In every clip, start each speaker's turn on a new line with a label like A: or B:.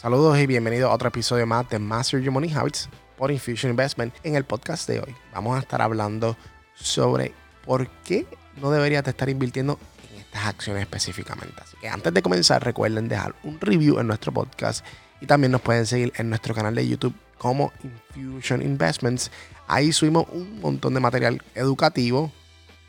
A: Saludos y bienvenidos a otro episodio más de Master Your Money Habits por Infusion Investment. En el podcast de hoy vamos a estar hablando sobre por qué no deberías estar invirtiendo en estas acciones específicamente. Así que antes de comenzar recuerden dejar un review en nuestro podcast y también nos pueden seguir en nuestro canal de YouTube como Infusion Investments. Ahí subimos un montón de material educativo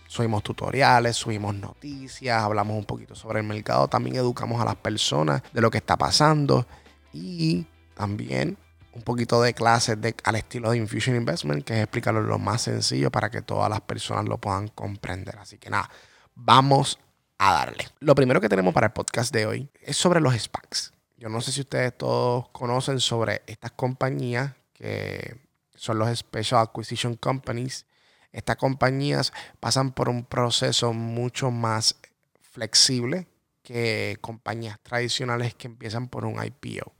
A: subimos tutoriales, subimos noticias, hablamos un poquito sobre el mercado, también educamos a las personas de lo que está pasando y también un poquito de clases de, al estilo de Infusion Investment, que es explicarlo lo más sencillo para que todas las personas lo puedan comprender. Así que nada, vamos a darle. Lo primero que tenemos para el podcast de hoy es sobre los SPACs. Yo no sé si ustedes todos conocen sobre estas compañías que son los Special Acquisition Companies estas compañías pasan por un proceso mucho más flexible que compañías tradicionales que empiezan por un IPO.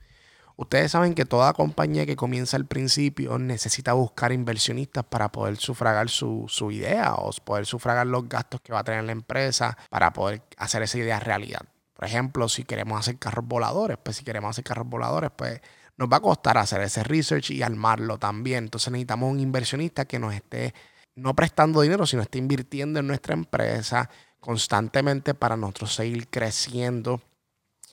A: Ustedes saben que toda compañía que comienza al principio necesita buscar inversionistas para poder sufragar su, idea o poder sufragar los gastos que va a tener la empresa para poder hacer esa idea realidad. Por ejemplo, si queremos hacer carros voladores, pues si queremos hacer carros voladores, pues nos va a costar hacer ese research y armarlo también. Entonces necesitamos un inversionista que nos esté no prestando dinero, sino está invirtiendo en nuestra empresa constantemente para nosotros seguir creciendo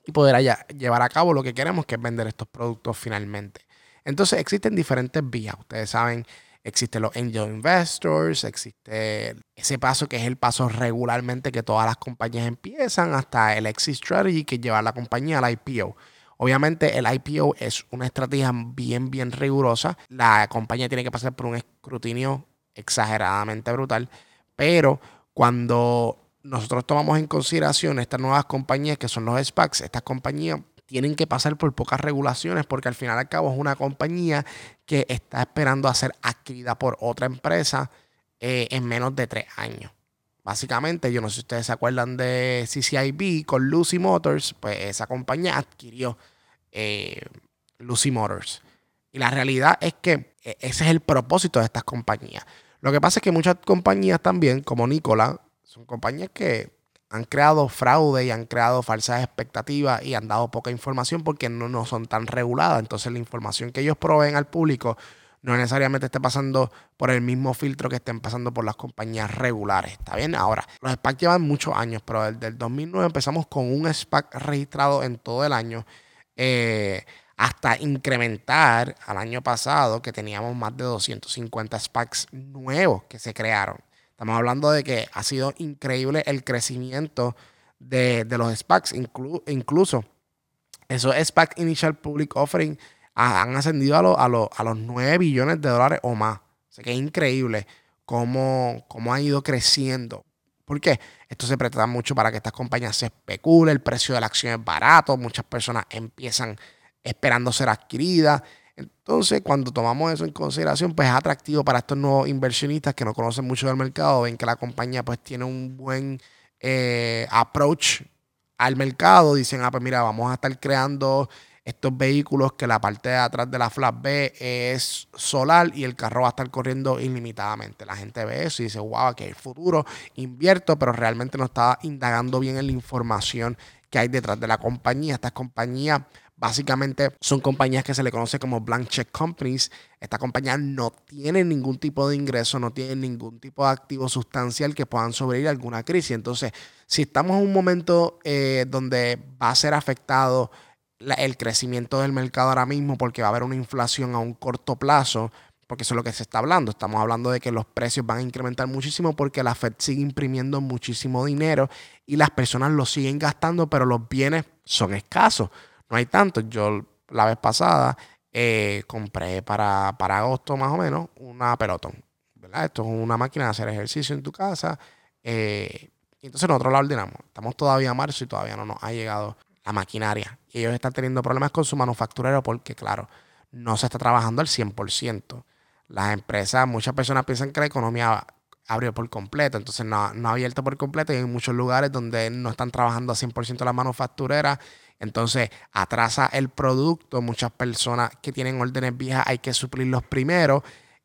A: y poder llevar a cabo lo que queremos, que es vender estos productos finalmente. Entonces existen diferentes vías. Ustedes saben, existen los angel investors, existe ese paso que es el paso regularmente que todas las compañías empiezan, hasta el exit strategy, que lleva la compañía al IPO. Obviamente el IPO es una estrategia bien, bien rigurosa. La compañía tiene que pasar por un escrutinio exageradamente brutal. Pero cuando nosotros tomamos en consideración estas nuevas compañías que son los SPACs, estas compañías tienen que pasar por pocas regulaciones porque al final al cabo es una compañía que está esperando a ser adquirida por otra empresa eh, en menos de tres años. Básicamente, yo no sé si ustedes se acuerdan de CCIB con Lucy Motors, pues esa compañía adquirió eh, Lucy Motors. Y la realidad es que eh, ese es el propósito de estas compañías. Lo que pasa es que muchas compañías también, como Nicola, son compañías que han creado fraude y han creado falsas expectativas y han dado poca información porque no, no son tan reguladas. Entonces la información que ellos proveen al público no necesariamente esté pasando por el mismo filtro que estén pasando por las compañías regulares. ¿Está bien? Ahora, los SPAC llevan muchos años, pero desde el 2009 empezamos con un SPAC registrado en todo el año. Eh, hasta incrementar al año pasado que teníamos más de 250 SPACs nuevos que se crearon. Estamos hablando de que ha sido increíble el crecimiento de, los SPACs, incluso esos SPAC Initial Public Offering han ascendido a, a, los 9 billones de dólares o más. O que es increíble cómo, cómo ha ido creciendo. ¿Por qué? Esto se presta mucho para que estas compañías se especulen, el precio de la acción es barato, muchas personas empiezan esperando ser adquirida. Entonces, cuando tomamos eso en consideración, pues es atractivo para estos nuevos inversionistas que no conocen mucho del mercado, ven que la compañía pues tiene un buen eh, approach al mercado, dicen, ah, pues mira, vamos a estar creando estos vehículos que la parte de atrás de la flat B es solar y el carro va a estar corriendo ilimitadamente. La gente ve eso y dice, wow, que el futuro, invierto, pero realmente no está indagando bien en la información que hay detrás de la compañía. Estas compañías Básicamente son compañías que se le conoce como blank check companies. Esta compañía no tiene ningún tipo de ingreso, no tiene ningún tipo de activo sustancial que puedan sobrevivir a alguna crisis. Entonces, si estamos en un momento eh, donde va a ser afectado el crecimiento del mercado ahora mismo porque va a haber una inflación a un corto plazo, porque eso es lo que se está hablando. Estamos hablando de que los precios van a incrementar muchísimo porque la Fed sigue imprimiendo muchísimo dinero y las personas lo siguen gastando, pero los bienes son escasos no hay tanto. Yo la vez pasada eh, compré para, para agosto más o menos una pelotón. Esto es una máquina de hacer ejercicio en tu casa. Eh, y entonces nosotros la ordenamos. Estamos todavía a marzo y todavía no nos ha llegado la maquinaria. Y ellos están teniendo problemas con su manufacturero porque, claro, no se está trabajando al 100%. Las empresas, muchas personas piensan que la economía abrió por completo, entonces no, no ha abierto por completo y hay muchos lugares donde no están trabajando al 100% la manufacturera entonces atrasa el producto. Muchas personas que tienen órdenes viejas hay que suplirlos primero.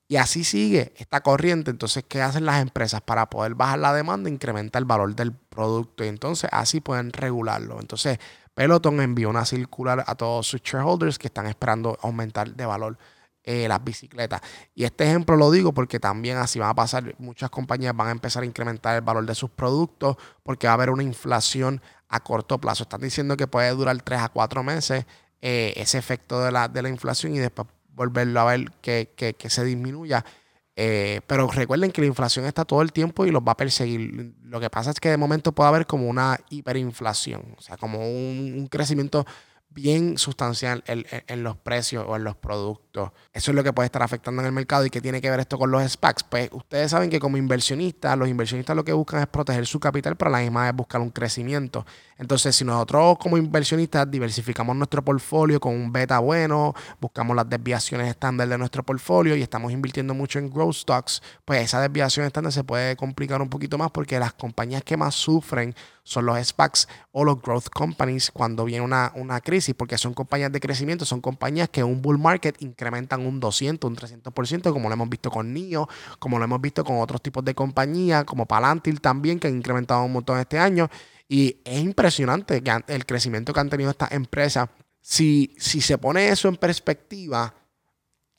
A: Y así sigue esta corriente. Entonces, ¿qué hacen las empresas para poder bajar la demanda? Incrementa el valor del producto. Y entonces así pueden regularlo. Entonces, Peloton envió una circular a todos sus shareholders que están esperando aumentar de valor eh, las bicicletas. Y este ejemplo lo digo porque también así va a pasar. Muchas compañías van a empezar a incrementar el valor de sus productos porque va a haber una inflación a corto plazo. Están diciendo que puede durar 3 a 4 meses eh, ese efecto de la, de la inflación y después volverlo a ver que, que, que se disminuya. Eh, pero recuerden que la inflación está todo el tiempo y los va a perseguir. Lo que pasa es que de momento puede haber como una hiperinflación, o sea, como un crecimiento bien sustancial en, los precios o en los productos. Eso es lo que puede estar afectando en el mercado y qué tiene que ver esto con los SPACs. Pues ustedes saben que como inversionistas, los inversionistas lo que buscan es proteger su capital, pero a la misma vez buscar un crecimiento. Entonces, si nosotros como inversionistas diversificamos nuestro portfolio con un beta bueno, buscamos las desviaciones estándar de nuestro portfolio y estamos invirtiendo mucho en growth stocks, pues esa desviación estándar se puede complicar un poquito más porque las compañías que más sufren son los SPACs o los growth companies cuando viene una, una crisis, porque son compañías de crecimiento, son compañías que en un bull market incrementan un 200, un 300%, como lo hemos visto con NIO, como lo hemos visto con otros tipos de compañías, como Palantir también, que han incrementado un montón este año. Y es impresionante el crecimiento que han tenido estas empresas. Si, si se pone eso en perspectiva,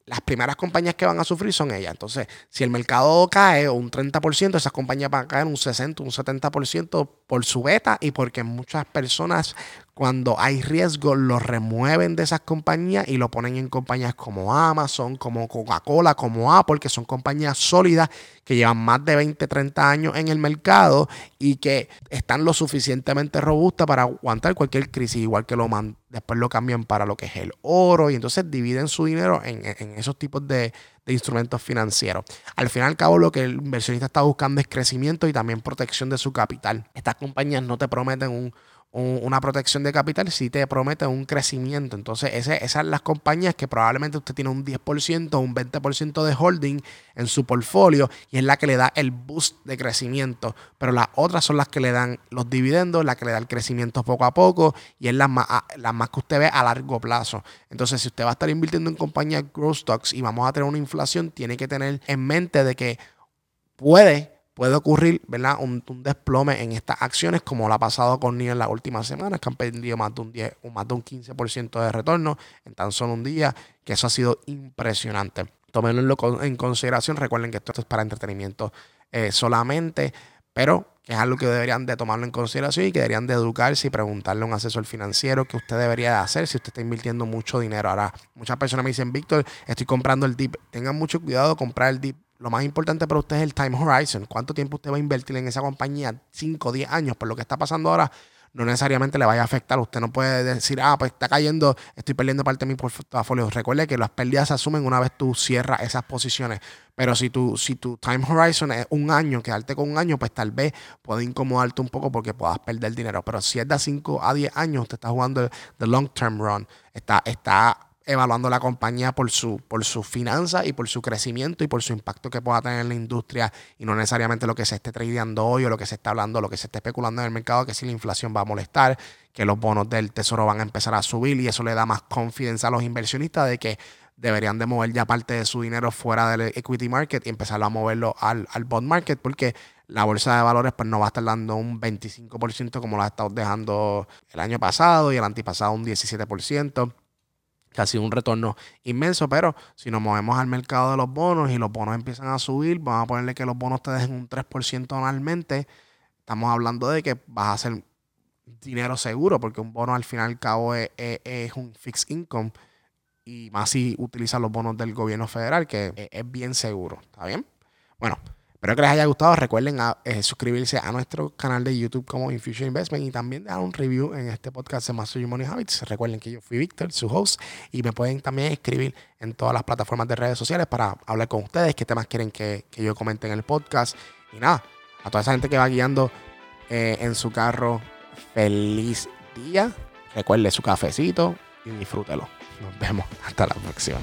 A: las primeras compañías que van a sufrir son ellas. Entonces, si el mercado cae un 30%, esas compañías van a caer un 60, un 70% por su beta y porque muchas personas cuando hay riesgo lo remueven de esas compañías y lo ponen en compañías como Amazon, como Coca-Cola, como Apple, que son compañías sólidas que llevan más de 20, 30 años en el mercado y que están lo suficientemente robustas para aguantar cualquier crisis, igual que lo después lo cambian para lo que es el oro y entonces dividen su dinero en, esos tipos de, de instrumentos financieros. Al fin y al cabo, lo que el inversionista está buscando es crecimiento y también protección de su capital. Estas compañías no te prometen un una protección de capital si te promete un crecimiento. Entonces, ese, esas son las compañías que probablemente usted tiene un 10% o un 20% de holding en su portfolio y es la que le da el boost de crecimiento. Pero las otras son las que le dan los dividendos, la que le da el crecimiento poco a poco y es las más, las más que usted ve a largo plazo. Entonces, si usted va a estar invirtiendo en compañías growth stocks y vamos a tener una inflación, tiene que tener en mente de que puede puede ocurrir ¿verdad? Un, desplome en estas acciones, como lo ha pasado con NIO en las últimas semanas, que han perdido más de un 10 o más de un 15% de retorno en tan solo un día, que eso ha sido impresionante. Tómenlo en consideración. Recuerden que esto es para entretenimiento eh, solamente, pero que es algo que deberían de tomarlo en consideración y que deberían de educarse y preguntarle a un asesor financiero qué usted debería de hacer si usted está invirtiendo mucho dinero. Ahora, muchas personas me dicen, Víctor, estoy comprando el DIP. Tengan mucho cuidado de comprar el DIP lo más importante para usted es el time horizon. ¿Cuánto tiempo usted va a invertir en esa compañía? 5, 10 años. Por lo que está pasando ahora, no necesariamente le vaya a afectar. Usted no puede decir, ah, pues está cayendo, estoy perdiendo parte de mi portafolio. Recuerde que las pérdidas se asumen una vez tú cierras esas posiciones. Pero si tu, si tu time horizon es un año, quedarte con un año, pues tal vez puede incomodarte un poco porque puedas perder dinero. Pero si es de 5 a 10 años, usted está jugando el long term run. Está, está evaluando la compañía por su, por su finanzas y por su crecimiento y por su impacto que pueda tener en la industria. Y no necesariamente lo que se esté tradeando hoy o lo que se está hablando, lo que se esté especulando en el mercado, que si la inflación va a molestar, que los bonos del tesoro van a empezar a subir. Y eso le da más confianza a los inversionistas de que deberían de mover ya parte de su dinero fuera del equity market y empezar a moverlo al, al bond market porque la bolsa de valores pues no va a estar dando un 25% como lo ha estado dejando el año pasado y el antipasado un 17% que ha sido un retorno inmenso, pero si nos movemos al mercado de los bonos y los bonos empiezan a subir, vamos a ponerle que los bonos te dejen un 3% anualmente, estamos hablando de que vas a hacer dinero seguro, porque un bono al final y al cabo es, un fixed income, y más si utilizas los bonos del gobierno federal, que es bien seguro, ¿está bien? Bueno, Espero que les haya gustado. Recuerden eh, suscribirse a nuestro canal de YouTube como Infusion Investment y también dar un review en este podcast de Master Money Habits. Recuerden que yo fui Víctor, su host, y me pueden también escribir en todas las plataformas de redes sociales para hablar con ustedes, qué temas quieren que, yo comente en el podcast. Y nada, a toda esa gente que va guiando eh, en su carro, feliz día. Recuerde su cafecito y disfrútelo. Nos vemos. Hasta la próxima.